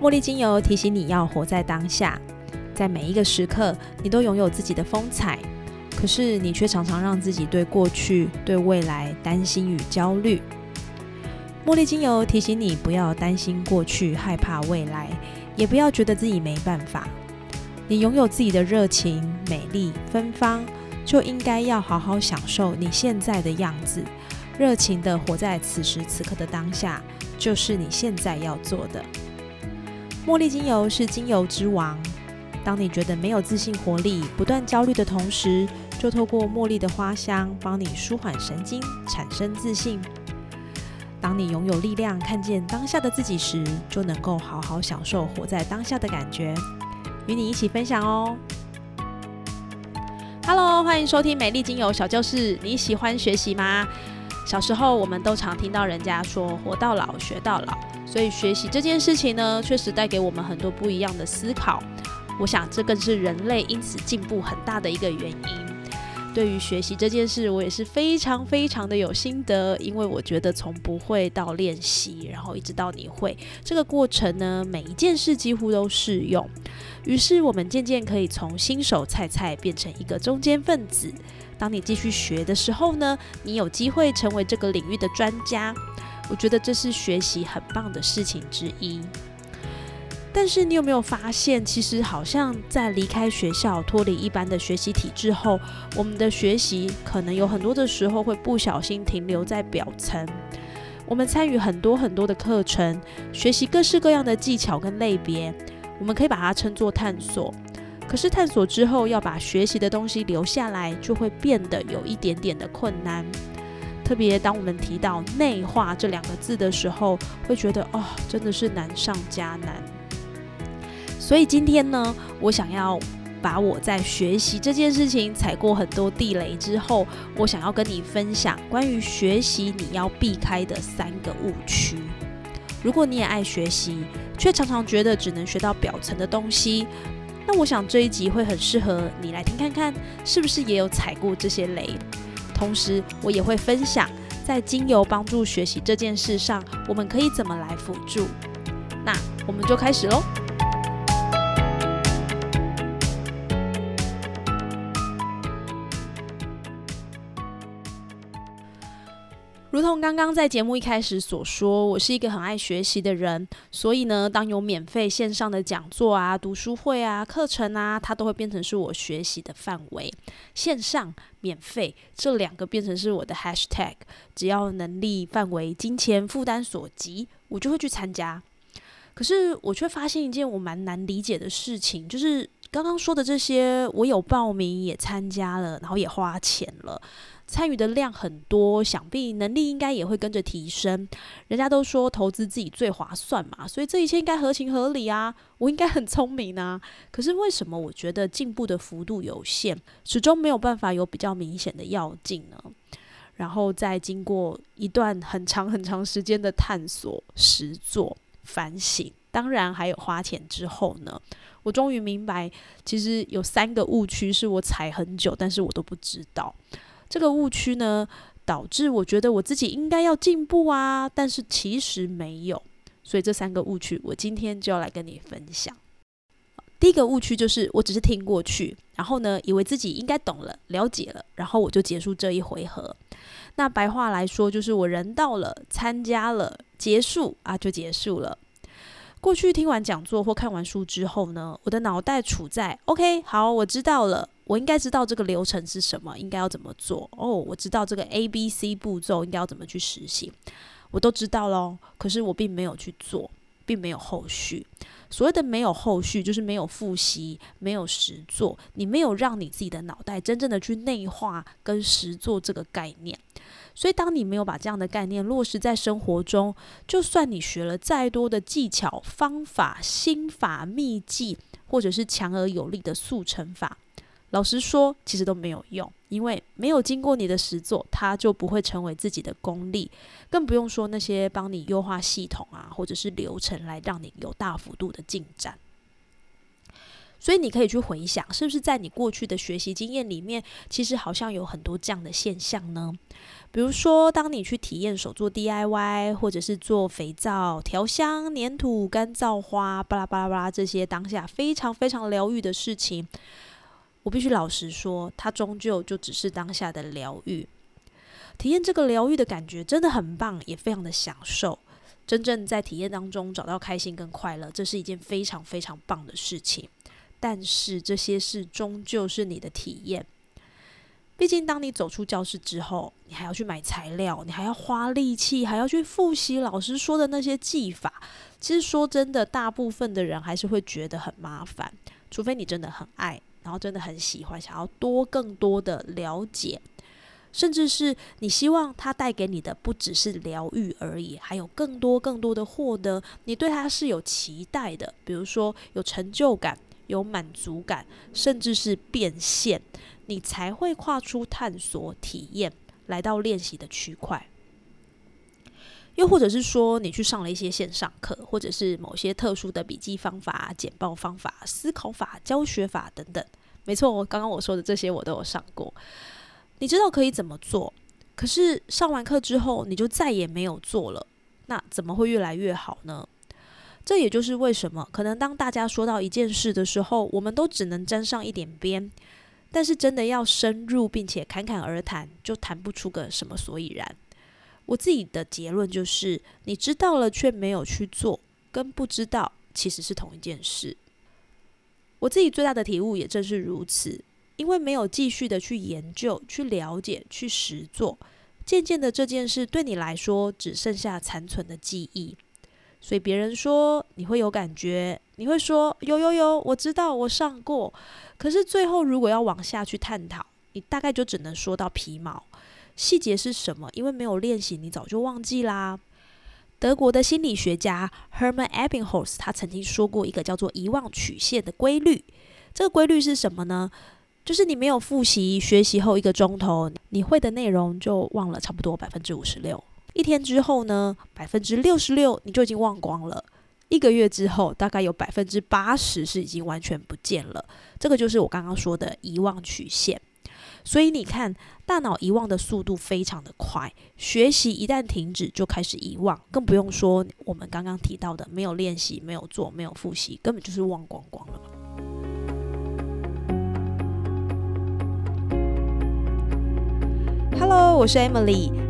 茉莉精油提醒你要活在当下，在每一个时刻，你都拥有自己的风采。可是你却常常让自己对过去、对未来担心与焦虑。茉莉精油提醒你不要担心过去、害怕未来，也不要觉得自己没办法。你拥有自己的热情、美丽、芬芳，就应该要好好享受你现在的样子，热情的活在此时此刻的当下，就是你现在要做的。茉莉精油是精油之王。当你觉得没有自信、活力、不断焦虑的同时，就透过茉莉的花香帮你舒缓神经，产生自信。当你拥有力量，看见当下的自己时，就能够好好享受活在当下的感觉。与你一起分享哦。Hello，欢迎收听美丽精油小教室。你喜欢学习吗？小时候我们都常听到人家说“活到老，学到老”。所以学习这件事情呢，确实带给我们很多不一样的思考。我想这更是人类因此进步很大的一个原因。对于学习这件事，我也是非常非常的有心得，因为我觉得从不会到练习，然后一直到你会这个过程呢，每一件事几乎都适用。于是我们渐渐可以从新手菜菜变成一个中间分子。当你继续学的时候呢，你有机会成为这个领域的专家。我觉得这是学习很棒的事情之一，但是你有没有发现，其实好像在离开学校、脱离一般的学习体制后，我们的学习可能有很多的时候会不小心停留在表层。我们参与很多很多的课程，学习各式各样的技巧跟类别，我们可以把它称作探索。可是探索之后，要把学习的东西留下来，就会变得有一点点的困难。特别当我们提到内化这两个字的时候，会觉得哦，真的是难上加难。所以今天呢，我想要把我在学习这件事情踩过很多地雷之后，我想要跟你分享关于学习你要避开的三个误区。如果你也爱学习，却常常觉得只能学到表层的东西，那我想这一集会很适合你来听看看，是不是也有踩过这些雷？同时，我也会分享在精油帮助学习这件事上，我们可以怎么来辅助。那我们就开始喽。如同刚刚在节目一开始所说，我是一个很爱学习的人，所以呢，当有免费线上的讲座啊、读书会啊、课程啊，它都会变成是我学习的范围。线上、免费这两个变成是我的 hashtag，只要能力范围、金钱负担所及，我就会去参加。可是我却发现一件我蛮难理解的事情，就是刚刚说的这些，我有报名也参加了，然后也花钱了。参与的量很多，想必能力应该也会跟着提升。人家都说投资自己最划算嘛，所以这一切应该合情合理啊，我应该很聪明啊。可是为什么我觉得进步的幅度有限，始终没有办法有比较明显的要进呢？然后再经过一段很长很长时间的探索、实做、反省，当然还有花钱之后呢，我终于明白，其实有三个误区是我踩很久，但是我都不知道。这个误区呢，导致我觉得我自己应该要进步啊，但是其实没有。所以这三个误区，我今天就要来跟你分享。第一个误区就是，我只是听过去，然后呢，以为自己应该懂了、了解了，然后我就结束这一回合。那白话来说，就是我人到了，参加了，结束啊，就结束了。过去听完讲座或看完书之后呢，我的脑袋处在 OK，好，我知道了。我应该知道这个流程是什么，应该要怎么做哦。我知道这个 A、B、C 步骤应该要怎么去实行，我都知道喽。可是我并没有去做，并没有后续。所谓的没有后续，就是没有复习，没有实做。你没有让你自己的脑袋真正的去内化跟实做这个概念。所以，当你没有把这样的概念落实在生活中，就算你学了再多的技巧、方法、心法、秘技。或者是强而有力的速成法，老实说，其实都没有用，因为没有经过你的实做，它就不会成为自己的功力，更不用说那些帮你优化系统啊，或者是流程来让你有大幅度的进展。所以你可以去回想，是不是在你过去的学习经验里面，其实好像有很多这样的现象呢？比如说，当你去体验手做 DIY，或者是做肥皂、调香、粘土、干燥花，巴拉巴拉巴拉这些当下非常非常疗愈的事情，我必须老实说，它终究就只是当下的疗愈。体验这个疗愈的感觉真的很棒，也非常的享受。真正在体验当中找到开心跟快乐，这是一件非常非常棒的事情。但是这些事终究是你的体验，毕竟当你走出教室之后，你还要去买材料，你还要花力气，还要去复习老师说的那些技法。其实说真的，大部分的人还是会觉得很麻烦，除非你真的很爱，然后真的很喜欢，想要多更多的了解，甚至是你希望它带给你的不只是疗愈而已，还有更多更多的获得，你对它是有期待的，比如说有成就感。有满足感，甚至是变现，你才会跨出探索、体验，来到练习的区块。又或者是说，你去上了一些线上课，或者是某些特殊的笔记方法、简报方法、思考法、教学法等等。没错，我刚刚我说的这些我都有上过。你知道可以怎么做，可是上完课之后，你就再也没有做了。那怎么会越来越好呢？这也就是为什么，可能当大家说到一件事的时候，我们都只能沾上一点边，但是真的要深入并且侃侃而谈，就谈不出个什么所以然。我自己的结论就是，你知道了却没有去做，跟不知道其实是同一件事。我自己最大的体悟也正是如此，因为没有继续的去研究、去了解、去实做，渐渐的这件事对你来说只剩下残存的记忆。所以别人说你会有感觉，你会说有有有，我知道我上过。可是最后如果要往下去探讨，你大概就只能说到皮毛，细节是什么？因为没有练习，你早就忘记啦。德国的心理学家 Hermann Ebbinghaus 他曾经说过一个叫做遗忘曲线的规律。这个规律是什么呢？就是你没有复习学习后一个钟头，你会的内容就忘了差不多百分之五十六。一天之后呢，百分之六十六你就已经忘光了。一个月之后，大概有百分之八十是已经完全不见了。这个就是我刚刚说的遗忘曲线。所以你看，大脑遗忘的速度非常的快，学习一旦停止就开始遗忘，更不用说我们刚刚提到的没有练习、没有做、没有复习，根本就是忘光光了。Hello，我是 Emily。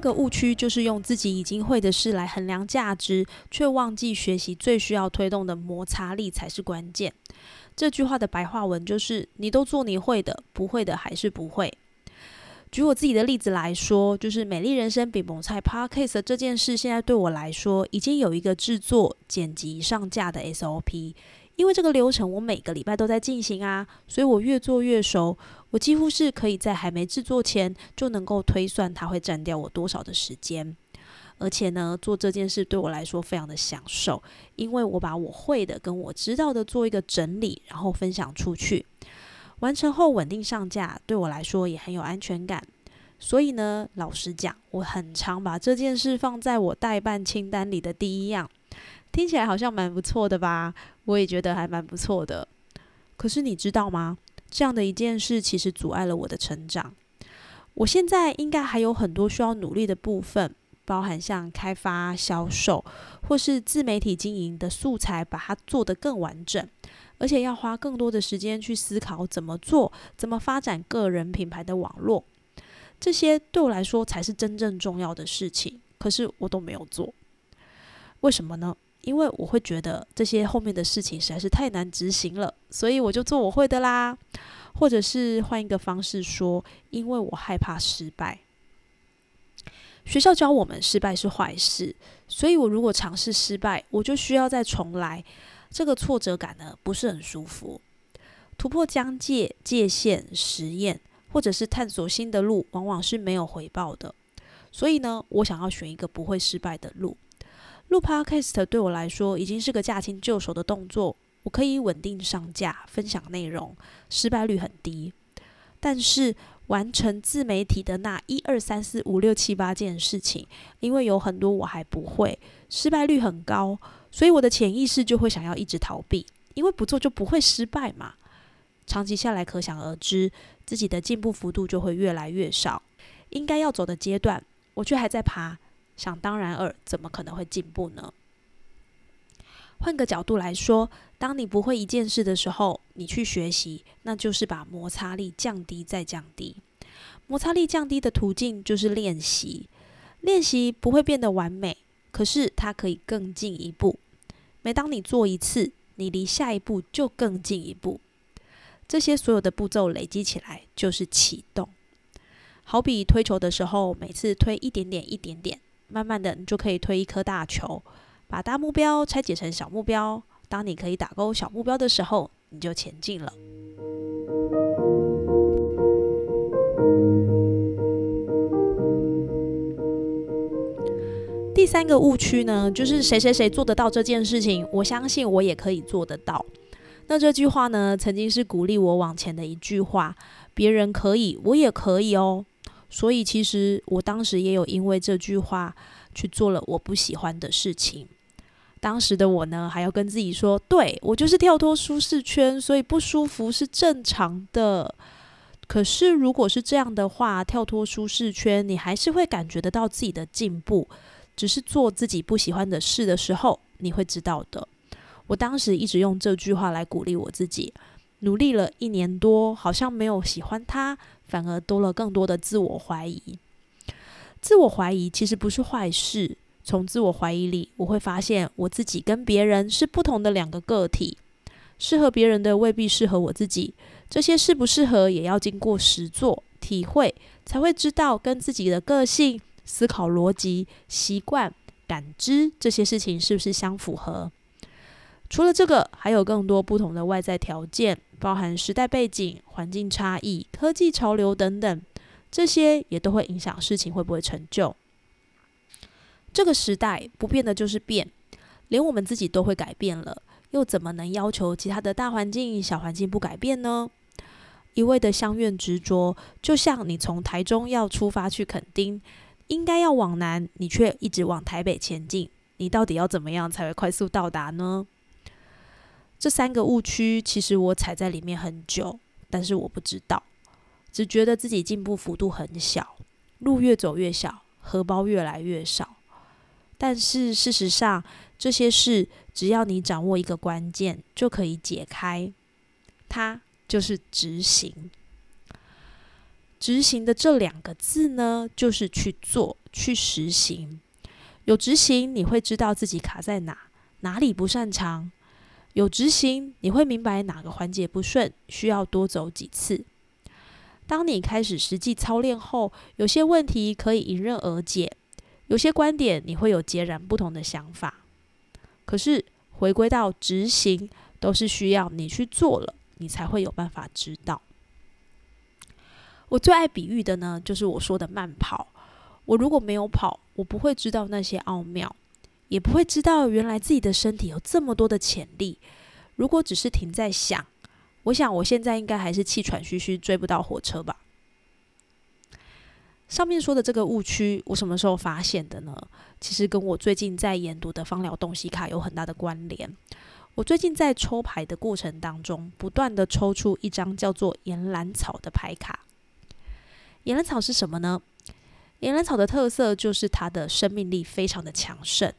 个误区就是用自己已经会的事来衡量价值，却忘记学习最需要推动的摩擦力才是关键。这句话的白话文就是：你都做你会的，不会的还是不会。举我自己的例子来说，就是美丽人生比蒙菜 Podcast 这件事，现在对我来说已经有一个制作、剪辑、上架的 SOP。因为这个流程我每个礼拜都在进行啊，所以我越做越熟。我几乎是可以在还没制作前就能够推算它会占掉我多少的时间。而且呢，做这件事对我来说非常的享受，因为我把我会的跟我知道的做一个整理，然后分享出去。完成后稳定上架，对我来说也很有安全感。所以呢，老实讲，我很常把这件事放在我代办清单里的第一样。听起来好像蛮不错的吧？我也觉得还蛮不错的。可是你知道吗？这样的一件事其实阻碍了我的成长。我现在应该还有很多需要努力的部分，包含像开发、销售，或是自媒体经营的素材，把它做得更完整。而且要花更多的时间去思考怎么做，怎么发展个人品牌的网络，这些对我来说才是真正重要的事情。可是我都没有做，为什么呢？因为我会觉得这些后面的事情实在是太难执行了，所以我就做我会的啦。或者是换一个方式说，因为我害怕失败。学校教我们失败是坏事，所以我如果尝试失败，我就需要再重来。这个挫折感呢，不是很舒服。突破疆界、界限、实验，或者是探索新的路，往往是没有回报的。所以呢，我想要选一个不会失败的路。录 Podcast 对我来说，已经是个驾轻就熟的动作。我可以稳定上架、分享内容，失败率很低。但是完成自媒体的那一二三四五六七八件事情，因为有很多我还不会，失败率很高。所以我的潜意识就会想要一直逃避，因为不做就不会失败嘛。长期下来，可想而知，自己的进步幅度就会越来越少。应该要走的阶段，我却还在爬，想当然尔，怎么可能会进步呢？换个角度来说，当你不会一件事的时候，你去学习，那就是把摩擦力降低再降低。摩擦力降低的途径就是练习，练习不会变得完美。可是它可以更进一步。每当你做一次，你离下一步就更进一步。这些所有的步骤累积起来就是启动。好比推球的时候，每次推一点点、一点点，慢慢的你就可以推一颗大球。把大目标拆解成小目标。当你可以打勾小目标的时候，你就前进了。第三个误区呢，就是谁谁谁做得到这件事情，我相信我也可以做得到。那这句话呢，曾经是鼓励我往前的一句话。别人可以，我也可以哦。所以其实我当时也有因为这句话去做了我不喜欢的事情。当时的我呢，还要跟自己说，对我就是跳脱舒适圈，所以不舒服是正常的。可是如果是这样的话，跳脱舒适圈，你还是会感觉得到自己的进步。只是做自己不喜欢的事的时候，你会知道的。我当时一直用这句话来鼓励我自己，努力了一年多，好像没有喜欢他，反而多了更多的自我怀疑。自我怀疑其实不是坏事，从自我怀疑里，我会发现我自己跟别人是不同的两个个体，适合别人的未必适合我自己。这些适不适合，也要经过实做体会，才会知道跟自己的个性。思考逻辑、习惯、感知这些事情是不是相符合？除了这个，还有更多不同的外在条件，包含时代背景、环境差异、科技潮流等等，这些也都会影响事情会不会成就。这个时代不变的就是变，连我们自己都会改变了，又怎么能要求其他的大环境、小环境不改变呢？一味的相怨执着，就像你从台中要出发去垦丁。应该要往南，你却一直往台北前进，你到底要怎么样才会快速到达呢？这三个误区，其实我踩在里面很久，但是我不知道，只觉得自己进步幅度很小，路越走越小，荷包越来越少。但是事实上，这些事只要你掌握一个关键，就可以解开，它就是执行。执行的这两个字呢，就是去做、去实行。有执行，你会知道自己卡在哪，哪里不擅长；有执行，你会明白哪个环节不顺，需要多走几次。当你开始实际操练后，有些问题可以迎刃而解，有些观点你会有截然不同的想法。可是回归到执行，都是需要你去做了，你才会有办法知道。我最爱比喻的呢，就是我说的慢跑。我如果没有跑，我不会知道那些奥妙，也不会知道原来自己的身体有这么多的潜力。如果只是停在想，我想我现在应该还是气喘吁吁，追不到火车吧。上面说的这个误区，我什么时候发现的呢？其实跟我最近在研读的芳疗洞悉卡有很大的关联。我最近在抽牌的过程当中，不断的抽出一张叫做岩兰草的牌卡。岩兰草是什么呢？岩兰草的特色就是它的生命力非常的强盛，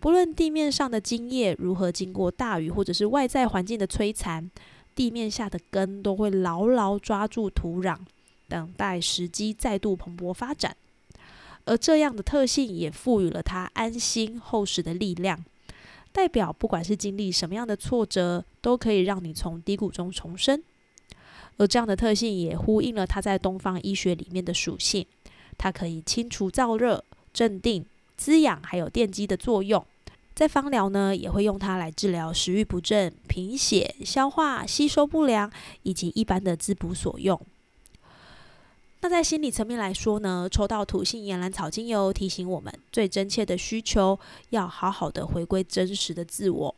不论地面上的茎叶如何经过大雨或者是外在环境的摧残，地面下的根都会牢牢抓住土壤，等待时机再度蓬勃发展。而这样的特性也赋予了它安心厚实的力量，代表不管是经历什么样的挫折，都可以让你从低谷中重生。而这样的特性也呼应了它在东方医学里面的属性，它可以清除燥热、镇定、滋养，还有电击的作用。在芳疗呢，也会用它来治疗食欲不振、贫血、消化吸收不良以及一般的滋补所用。那在心理层面来说呢，抽到土性岩兰草精油，提醒我们最真切的需求，要好好的回归真实的自我。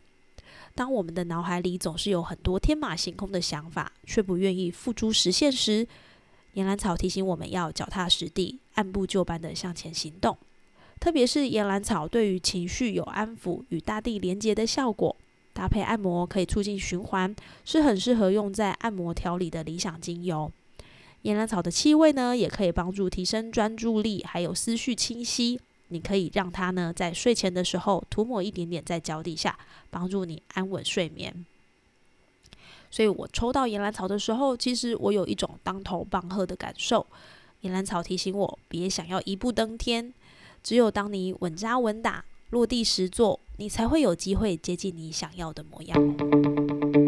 当我们的脑海里总是有很多天马行空的想法，却不愿意付诸实现时，岩兰草提醒我们要脚踏实地、按部就班的向前行动。特别是岩兰草对于情绪有安抚与大地连接的效果，搭配按摩可以促进循环，是很适合用在按摩调理的理想精油。岩兰草的气味呢，也可以帮助提升专注力，还有思绪清晰。你可以让它呢，在睡前的时候涂抹一点点在脚底下，帮助你安稳睡眠。所以我抽到岩兰草的时候，其实我有一种当头棒喝的感受。岩兰草提醒我，别想要一步登天，只有当你稳扎稳打、落地实做，你才会有机会接近你想要的模样。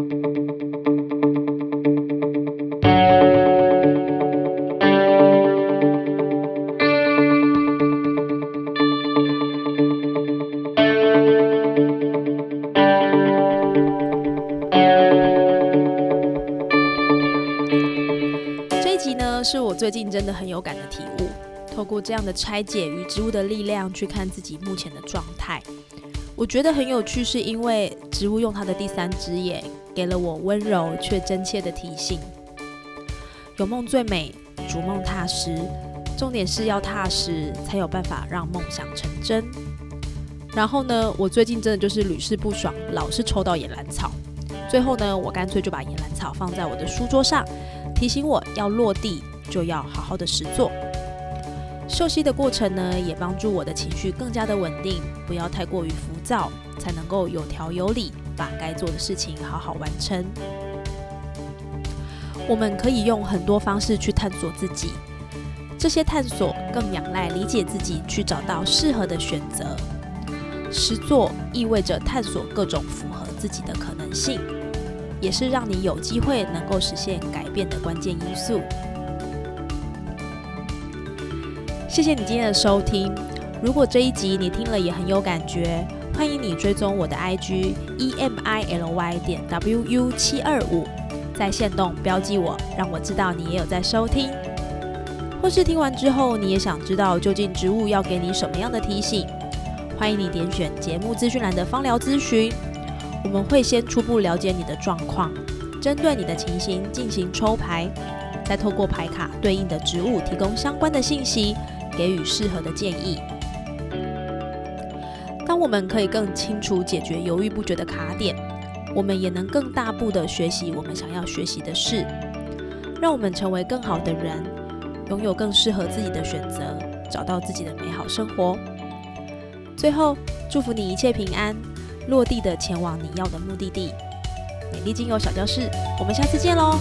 透过这样的拆解与植物的力量去看自己目前的状态，我觉得很有趣，是因为植物用它的第三只眼给了我温柔却真切的提醒：有梦最美，逐梦踏实。重点是要踏实，才有办法让梦想成真。然后呢，我最近真的就是屡试不爽，老是抽到野兰草。最后呢，我干脆就把野兰草放在我的书桌上，提醒我要落地。就要好好的实做。休息的过程呢，也帮助我的情绪更加的稳定，不要太过于浮躁，才能够有条有理，把该做的事情好好完成。我们可以用很多方式去探索自己，这些探索更仰赖理解自己，去找到适合的选择。实做意味着探索各种符合自己的可能性，也是让你有机会能够实现改变的关键因素。谢谢你今天的收听。如果这一集你听了也很有感觉，欢迎你追踪我的 IG E M I L Y 点 W U 七二五，在线动标记我，让我知道你也有在收听。或是听完之后你也想知道究竟植物要给你什么样的提醒，欢迎你点选节目资讯栏的芳疗咨询，我们会先初步了解你的状况，针对你的情形进行抽牌，再透过牌卡对应的植物提供相关的信息。给予适合的建议。当我们可以更清楚解决犹豫不决的卡点，我们也能更大步的学习我们想要学习的事，让我们成为更好的人，拥有更适合自己的选择，找到自己的美好生活。最后，祝福你一切平安，落地的前往你要的目的地。美丽精油小教室，我们下次见喽！